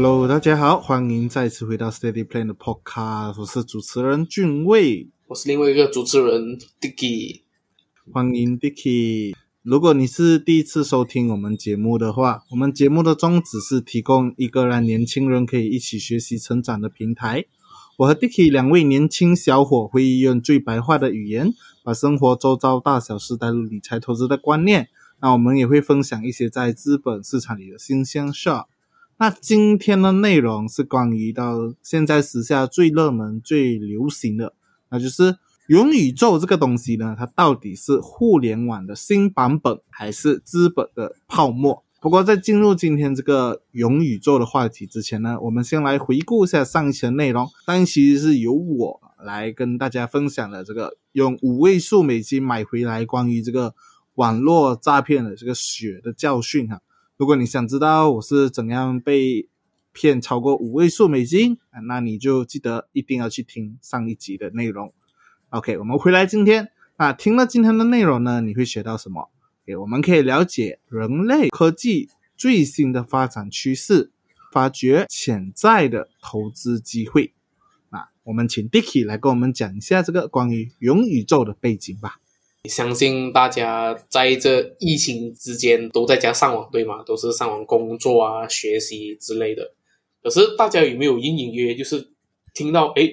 Hello，大家好，欢迎再次回到 Steady Plan 的 Podcast，我是主持人俊卫，我是另外一个主持人 Dicky。欢迎 Dicky。如果你是第一次收听我们节目的话，我们节目的宗旨是提供一个让年轻人可以一起学习成长的平台。我和 Dicky 两位年轻小伙会用最白话的语言，把生活周遭大小事带入理财投资的观念。那我们也会分享一些在资本市场里的新鲜事。那今天的内容是关于到现在时下最热门、最流行的，那就是元宇宙这个东西呢，它到底是互联网的新版本，还是资本的泡沫？不过在进入今天这个元宇宙的话题之前呢，我们先来回顾一下上一期的内容。但其实是由我来跟大家分享的这个用五位数美金买回来关于这个网络诈骗的这个血的教训哈。如果你想知道我是怎样被骗超过五位数美金啊，那你就记得一定要去听上一集的内容。OK，我们回来今天啊，听了今天的内容呢，你会学到什么？诶，我们可以了解人类科技最新的发展趋势，发掘潜在的投资机会。啊，我们请 Dicky 来跟我们讲一下这个关于元宇宙的背景吧。相信大家在这疫情之间都在家上网，对吗？都是上网工作啊、学习之类的。可是大家有没有隐隐约约就是听到，哎，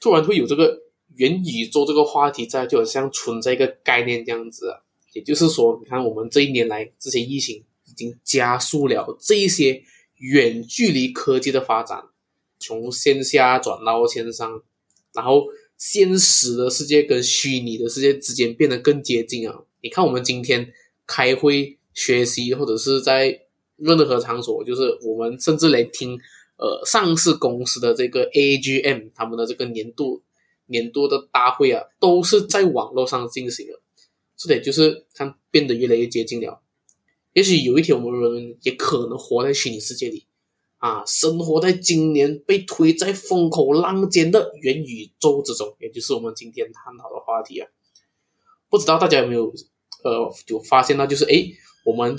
突然会有这个元宇宙这个话题在，就好像存在一个概念这样子啊？也就是说，你看我们这一年来这些疫情已经加速了这一些远距离科技的发展，从线下转到线上，然后。现实的世界跟虚拟的世界之间变得更接近啊！你看，我们今天开会、学习，或者是在任何场所，就是我们甚至连听呃上市公司的这个 AGM 他们的这个年度年度的大会啊，都是在网络上进行的，这点就是看变得越来越接近了。也许有一天，我们人也可能活在虚拟世界里。啊，生活在今年被推在风口浪尖的元宇宙之中，也就是我们今天探讨的话题啊。不知道大家有没有呃，就发现到就是诶，我们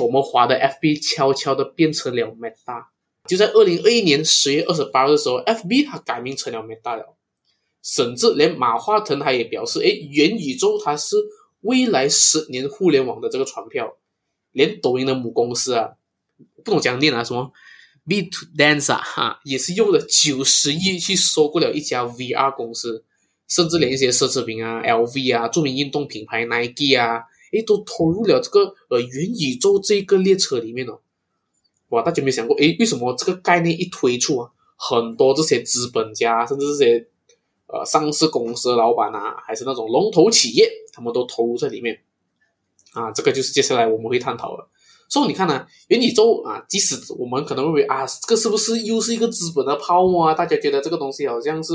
我们华的 FB 悄悄的变成了 Meta。就在二零二一年十月二十八日的时候，FB 它改名成了 Meta 了。甚至连马化腾他也表示，诶，元宇宙它是未来十年互联网的这个船票。连抖音的母公司啊，不懂讲念啊什么。Beat to Dance 哈，也是用了九十亿去收购了一家 VR 公司，甚至连一些奢侈品啊，LV 啊，著名运动品牌 Nike 啊，诶，都投入了这个呃元宇宙这个列车里面哦。哇，大家有没有想过，诶，为什么这个概念一推出啊，很多这些资本家，甚至这些呃上市公司的老板啊，还是那种龙头企业，他们都投入在里面啊？这个就是接下来我们会探讨的。所以你看呢，元宇宙啊，即使我们可能认为啊，这个是不是又是一个资本的泡沫啊？大家觉得这个东西好像是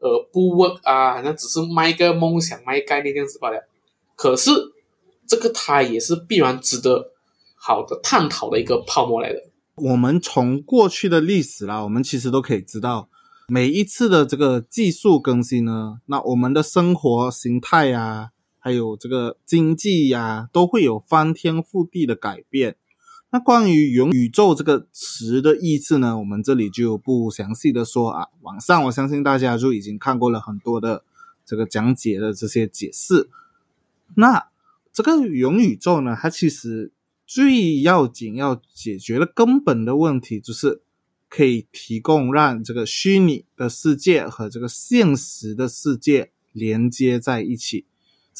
呃不 work 啊，好像只是卖个梦想、卖概念这样子罢了。可是这个它也是必然值得好的探讨的一个泡沫来的。我们从过去的历史啦，我们其实都可以知道，每一次的这个技术更新呢，那我们的生活形态呀。还有这个经济呀，都会有翻天覆地的改变。那关于元宇宙这个词的意思呢，我们这里就不详细的说啊。网上我相信大家就已经看过了很多的这个讲解的这些解释。那这个元宇宙呢，它其实最要紧要解决的根本的问题，就是可以提供让这个虚拟的世界和这个现实的世界连接在一起。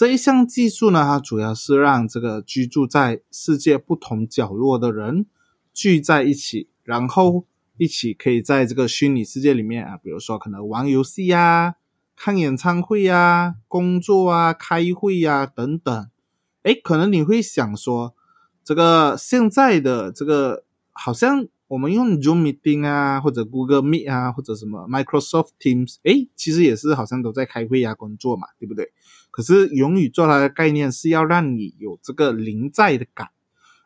这一项技术呢，它主要是让这个居住在世界不同角落的人聚在一起，然后一起可以在这个虚拟世界里面啊，比如说可能玩游戏呀、看演唱会呀、工作啊、开会呀等等。哎，可能你会想说，这个现在的这个好像我们用 Zoom Meeting 啊，或者 Google Meet 啊，或者什么 Microsoft Teams，哎，其实也是好像都在开会呀、工作嘛，对不对？可是元宇宙它的概念是要让你有这个临在的感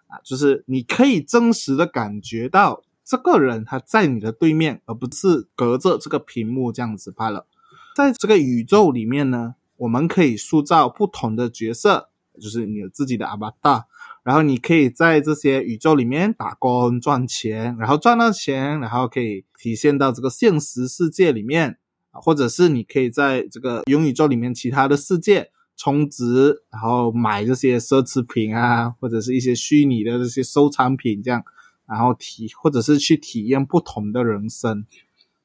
啊，就是你可以真实的感觉到这个人他在你的对面，而不是隔着这个屏幕这样子罢了。在这个宇宙里面呢，我们可以塑造不同的角色，就是你有自己的 avatar，然后你可以在这些宇宙里面打工赚钱，然后赚到钱，然后可以体现到这个现实世界里面，或者是你可以在这个元宇宙里面其他的世界充值，然后买这些奢侈品啊，或者是一些虚拟的这些收藏品这样，然后体或者是去体验不同的人生。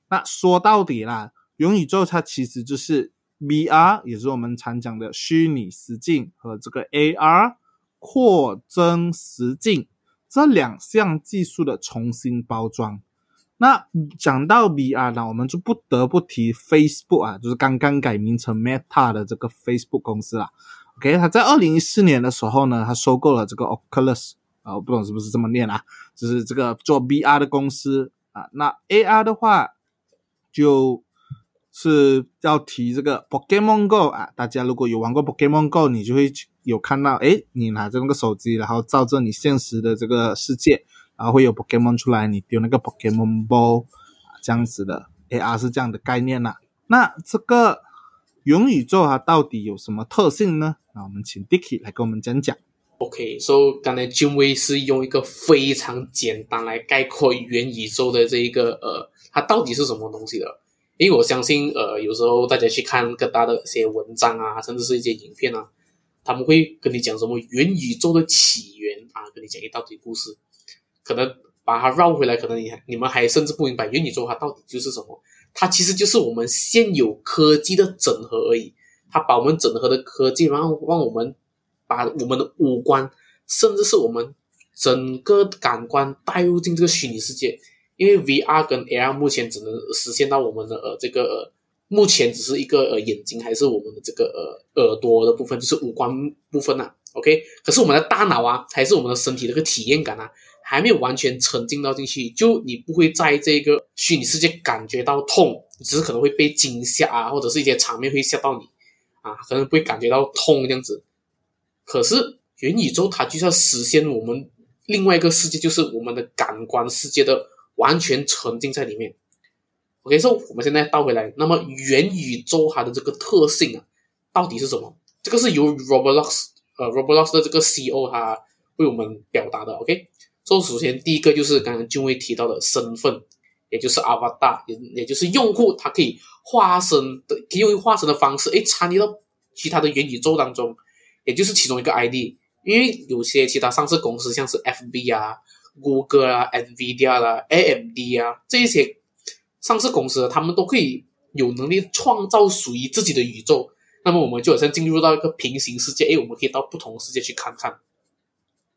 那说到底啦，元宇宙它其实就是 VR，也是我们常讲的虚拟实境和这个 AR 扩增实境这两项技术的重新包装。那讲到 VR 呢，我们就不得不提 Facebook 啊，就是刚刚改名成 Meta 的这个 Facebook 公司啦。OK，它在二零一四年的时候呢，它收购了这个 Oculus 啊，我不懂是不是这么念啊，就是这个做 VR 的公司啊。那 AR 的话。就是要提这个 Pokemon Go 啊，大家如果有玩过 Pokemon Go，你就会有看到，哎，你拿着那个手机，然后照着你现实的这个世界，然后会有 Pokemon 出来，你丢那个 Pokemon Ball，这样子的 AR 是这样的概念呐。那这个元宇宙它到底有什么特性呢？那我们请 Dicky 来跟我们讲讲。OK，so 刚才君威是用一个非常简单来概括元宇宙的这一个呃。它到底是什么东西的？因为我相信，呃，有时候大家去看各大的一些文章啊，甚至是一些影片啊，他们会跟你讲什么元宇宙的起源啊，跟你讲一大堆故事，可能把它绕回来，可能你你们还甚至不明白元宇宙它到底就是什么。它其实就是我们现有科技的整合而已。它把我们整合的科技，然后让我们把我们的五官，甚至是我们整个感官带入进这个虚拟世界。因为 VR 跟 AR 目前只能实现到我们的呃这个，目前只是一个呃眼睛还是我们的这个呃耳朵的部分，就是五官部分呐。OK，可是我们的大脑啊，还是我们的身体这个体验感啊，还没有完全沉浸到进去，就你不会在这个虚拟世界感觉到痛，只是可能会被惊吓啊，或者是一些场面会吓到你啊，可能不会感觉到痛这样子。可是元宇宙它就是要实现我们另外一个世界，就是我们的感官世界的。完全沉浸在里面。OK，所以我们现在倒回来，那么元宇宙它的这个特性啊，到底是什么？这个是由 Roblox 呃 Roblox 的这个 CEO 他为我们表达的。OK，所以首先第一个就是刚刚俊威提到的身份，也就是 Avatar，也也就是用户他可以化身的，可以用化身的方式，哎，参与到其他的元宇宙当中，也就是其中一个 ID。因为有些其他上市公司，像是 FB 啊。谷歌啊、NVIDIA 啦、AMD 啊，这些上市公司，他们都可以有能力创造属于自己的宇宙。那么，我们就好像进入到一个平行世界，诶，我们可以到不同的世界去看看。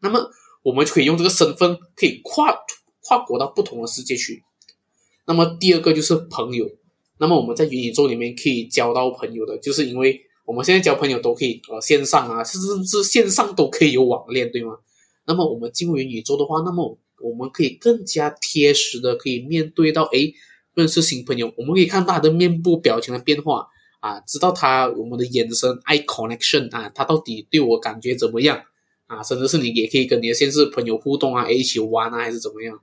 那么，我们就可以用这个身份，可以跨跨国到不同的世界去。那么，第二个就是朋友。那么，我们在元宇宙里面可以交到朋友的，就是因为我们现在交朋友都可以呃线上啊，甚至是线上都可以有网恋，对吗？那么我们进入元宇宙的话，那么我们可以更加贴实的可以面对到，哎，认识新朋友，我们可以看他的面部表情的变化啊，知道他我们的眼神 eye connection 啊，他到底对我感觉怎么样啊？甚至是你也可以跟你的现实朋友互动啊，一起玩啊，还是怎么样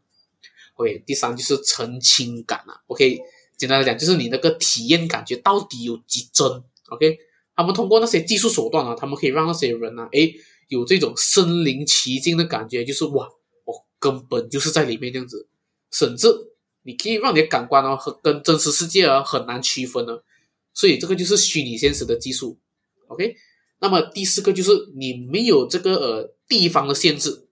？OK，第三就是澄清感啊，OK，简单来讲就是你那个体验感觉到底有几真？OK，他们通过那些技术手段啊，他们可以让那些人啊，哎。有这种身临其境的感觉，就是哇，我根本就是在里面这样子，甚至你可以让你的感官啊和跟真实世界啊很难区分呢。所以这个就是虚拟现实的技术。OK，那么第四个就是你没有这个呃地方的限制。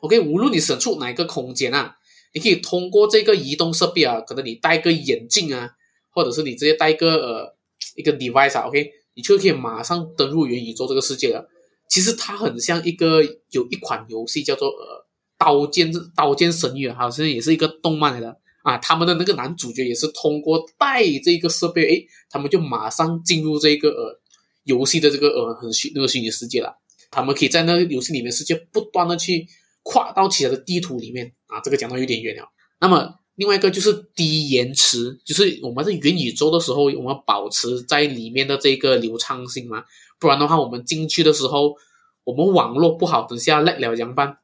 OK，无论你身处哪一个空间啊，你可以通过这个移动设备啊，可能你戴个眼镜啊，或者是你直接戴个呃一个 device 啊，OK，你就可以马上登入元宇宙这个世界了。其实它很像一个有一款游戏叫做呃刀剑刀剑神域，好像也是一个动漫来的啊。他们的那个男主角也是通过带这个设备，诶，他们就马上进入这个呃游戏的这个呃很虚那个虚拟世界了。他们可以在那个游戏里面世界不断的去跨到其他的地图里面啊。这个讲到有点远了。那么另外一个就是低延迟，就是我们在元宇宙的时候，我们保持在里面的这个流畅性嘛。不然的话，我们进去的时候，我们网络不好，等下赖了怎么办？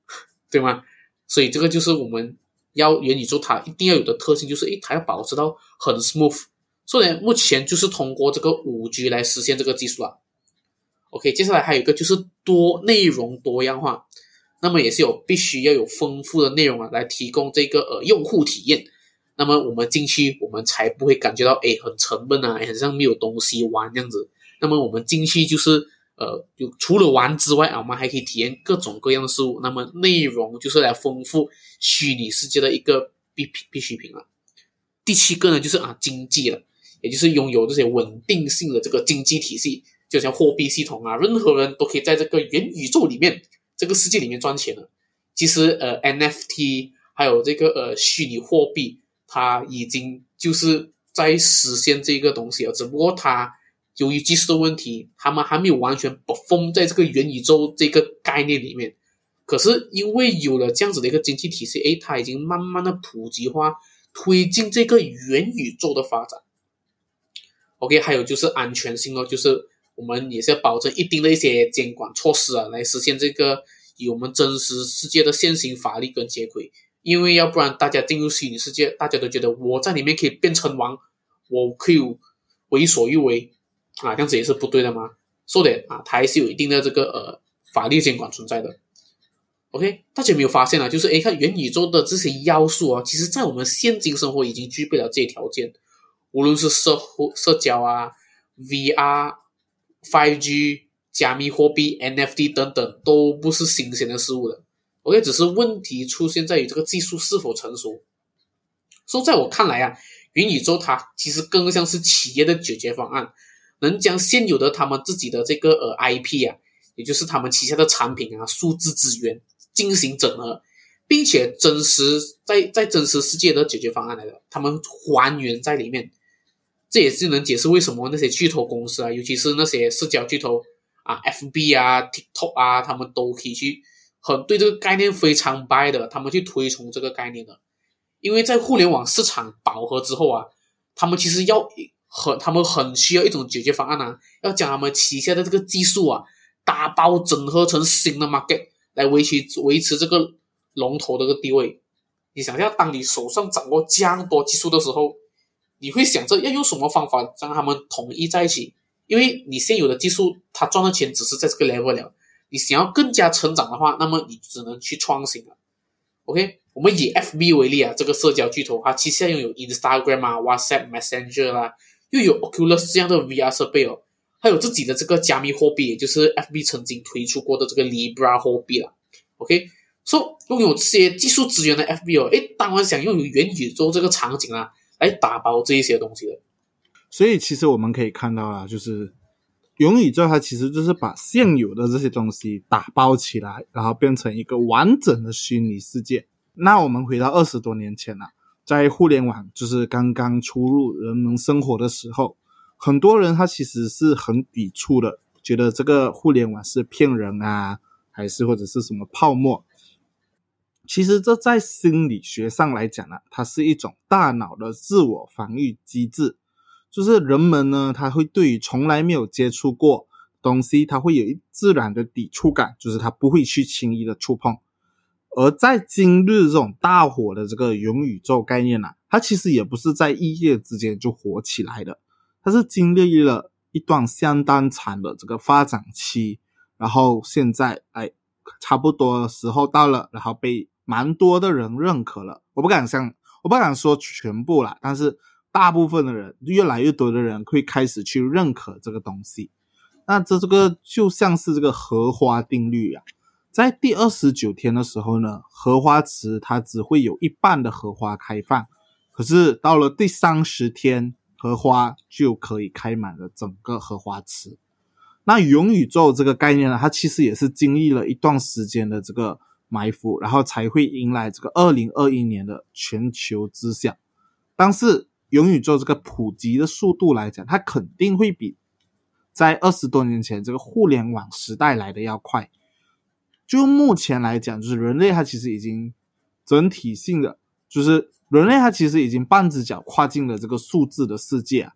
对吗？所以这个就是我们要元宇宙它一定要有的特性，就是诶，它要保持到很 smooth。所以目前就是通过这个五 G 来实现这个技术啊。OK，接下来还有一个就是多内容多样化，那么也是有必须要有丰富的内容啊，来提供这个呃用户体验。那么我们进去，我们才不会感觉到哎很沉闷啊，很像没有东西玩这样子。那么我们进去就是呃，就除了玩之外啊，我们还可以体验各种各样的事物。那么内容就是来丰富虚拟世界的一个必必需品了。第七个呢，就是啊经济了，也就是拥有这些稳定性的这个经济体系，就像货币系统啊，任何人都可以在这个元宇宙里面这个世界里面赚钱了。其实呃 NFT 还有这个呃虚拟货币。它已经就是在实现这个东西了，只不过它由于技术的问题，他们还没有完全不封在这个元宇宙这个概念里面。可是因为有了这样子的一个经济体系，诶，它已经慢慢的普及化，推进这个元宇宙的发展。OK，还有就是安全性哦，就是我们也是要保证一定的一些监管措施啊，来实现这个与我们真实世界的现行法律跟接轨。因为要不然，大家进入虚拟世界，大家都觉得我在里面可以变成王，我可以为所欲为啊，这样子也是不对的嘛。说的啊，它还是有一定的这个呃法律监管存在的。OK，大家有没有发现啊？就是诶，看元宇宙的这些要素啊，其实在我们现今生活已经具备了这些条件，无论是社会社交啊、VR、5G、加密货币、NFT 等等，都不是新鲜的事物了。OK，只是问题出现在于这个技术是否成熟。说在我看来啊，元宇宙它其实更像是企业的解决方案，能将现有的他们自己的这个呃 IP 啊，也就是他们旗下的产品啊、数字资源进行整合，并且真实在在真实世界的解决方案来的，他们还原在里面。这也是能解释为什么那些巨头公司啊，尤其是那些社交巨头啊，FB 啊、TikTok 啊，他们都可以去。很对这个概念非常 buy 的，他们去推崇这个概念的，因为在互联网市场饱和之后啊，他们其实要很，他们很需要一种解决方案啊，要将他们旗下的这个技术啊，打包整合成新的 market 来维持维持这个龙头的个地位。你想想，当你手上掌握这样多技术的时候，你会想着要用什么方法将他们统一在一起？因为你现有的技术，它赚的钱只是在这个 level 了。你想要更加成长的话，那么你只能去创新了。OK，我们以 FB 为例啊，这个社交巨头，它旗下拥有 Instagram 啊、WhatsApp Messenger 啦，又有 Oculus 这样的 VR 设备哦，还有自己的这个加密货币，也就是 FB 曾经推出过的这个 Libra 货币了。OK，说拥有这些技术资源的 FB 哦，诶，当然想用元宇宙这个场景啊，来打包这一些东西的。所以其实我们可以看到啊，就是。元宇宙它其实就是把现有的这些东西打包起来，然后变成一个完整的虚拟世界。那我们回到二十多年前了，在互联网就是刚刚出入人们生活的时候，很多人他其实是很抵触的，觉得这个互联网是骗人啊，还是或者是什么泡沫。其实这在心理学上来讲呢，它是一种大脑的自我防御机制。就是人们呢，他会对于从来没有接触过东西，他会有一自然的抵触感，就是他不会去轻易的触碰。而在今日这种大火的这个元宇宙概念呢，它其实也不是在一夜之间就火起来的，它是经历了一段相当长的这个发展期，然后现在哎，差不多时候到了，然后被蛮多的人认可了。我不敢想，我不敢说全部啦，但是。大部分的人，越来越多的人会开始去认可这个东西。那这这个就像是这个荷花定律啊，在第二十九天的时候呢，荷花池它只会有一半的荷花开放，可是到了第三十天，荷花就可以开满了整个荷花池。那元宇宙这个概念呢，它其实也是经历了一段时间的这个埋伏，然后才会迎来这个二零二一年的全球之响。但是元宇宙这个普及的速度来讲，它肯定会比在二十多年前这个互联网时代来的要快。就目前来讲，就是人类它其实已经整体性的，就是人类它其实已经半只脚跨进了这个数字的世界。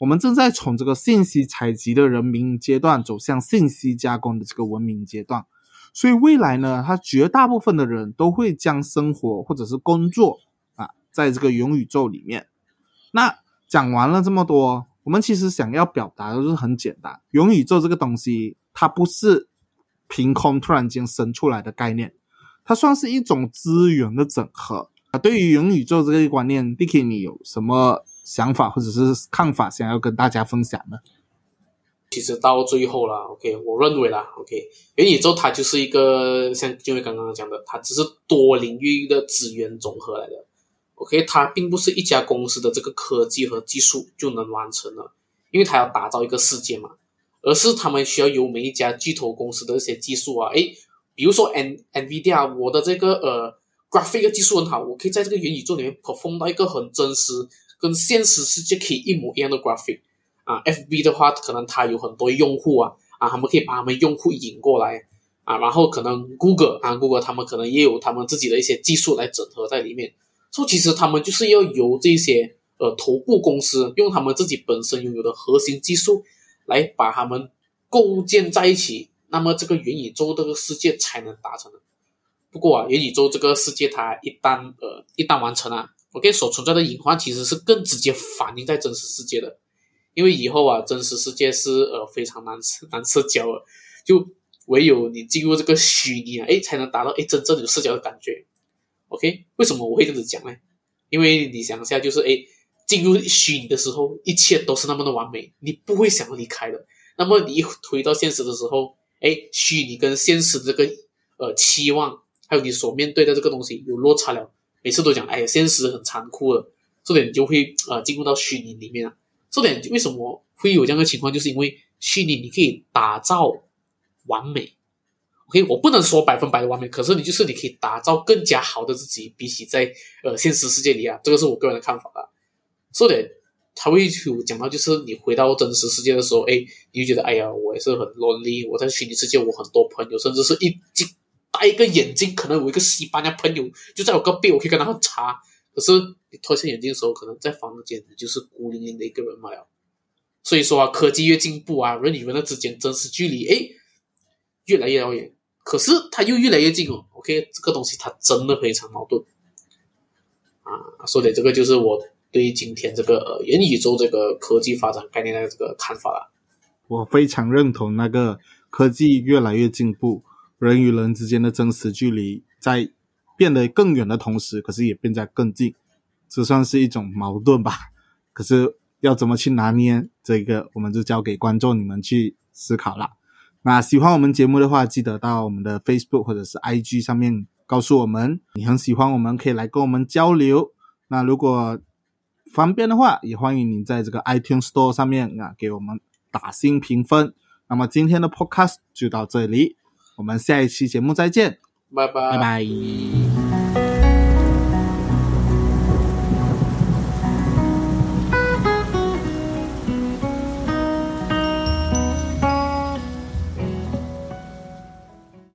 我们正在从这个信息采集的人民阶段走向信息加工的这个文明阶段。所以未来呢，它绝大部分的人都会将生活或者是工作啊，在这个元宇宙里面。那讲完了这么多，我们其实想要表达的就是很简单，元宇宙这个东西，它不是凭空突然间生出来的概念，它算是一种资源的整合啊。对于元宇宙这个观念，Dicky，你有什么想法或者是看法想要跟大家分享呢？其实到最后了，OK，我认为啦，OK，元宇宙它就是一个像就为刚刚讲的，它只是多领域的资源总和来的，OK，它并不是一家公司的这个科技和技术就能完成了，因为它要打造一个世界嘛，而是他们需要由每一家巨头公司的一些技术啊，诶，比如说 N NVIDIA，我的这个呃 graphic 技术很好，我可以在这个元宇宙里面 perform 到一个很真实、跟现实世界可以一模一样的 graphic。啊，F B 的话，可能它有很多用户啊，啊，他们可以把他们用户引过来啊，然后可能 Google 啊，Google 他们可能也有他们自己的一些技术来整合在里面，所以其实他们就是要由这些呃头部公司用他们自己本身拥有的核心技术来把他们构建在一起，那么这个元宇宙这个世界才能达成的。不过啊，元宇宙这个世界它一旦呃一旦完成啊，OK 所存在的隐患其实是更直接反映在真实世界的。因为以后啊，真实世界是呃非常难难社交了，就唯有你进入这个虚拟啊，哎，才能达到哎真正有社交的感觉。OK，为什么我会这样子讲呢？因为你想一下，就是哎，进入虚拟的时候，一切都是那么的完美，你不会想要离开的。那么你一回到现实的时候，哎，虚拟跟现实这个呃期望，还有你所面对的这个东西有落差了。每次都讲，哎呀，现实很残酷的，这点你就会呃进入到虚拟里面啊。这点为什么会有这样的情况？就是因为虚拟你可以打造完美，OK，我不能说百分百的完美，可是你就是你可以打造更加好的自己，比起在呃现实世界里啊，这个是我个人的看法啊。说的他会有讲到，就是你回到真实世界的时候，哎，你就觉得哎呀，我也是很 lonely，我在虚拟世界我很多朋友，甚至是一戴一个眼镜，可能有一个西班牙朋友就在我隔壁，我可以跟他喝茶。可是你脱下眼镜的时候，可能在房间你就是孤零零的一个人嘛。所以说啊，科技越进步啊，人与人之间真实距离哎越来越遥远，可是它又越来越近哦。OK，这个东西它真的非常矛盾啊。说的这个就是我对于今天这个元宇宙这个科技发展概念的这个看法了。我非常认同那个科技越来越进步，人与人之间的真实距离在。变得更远的同时，可是也变在更近，这算是一种矛盾吧？可是要怎么去拿捏这个，我们就交给观众你们去思考了。那喜欢我们节目的话，记得到我们的 Facebook 或者是 IG 上面告诉我们你很喜欢，我们可以来跟我们交流。那如果方便的话，也欢迎您在这个 iTunes Store 上面啊给我们打新评分。那么今天的 Podcast 就到这里，我们下一期节目再见。拜拜。拜拜。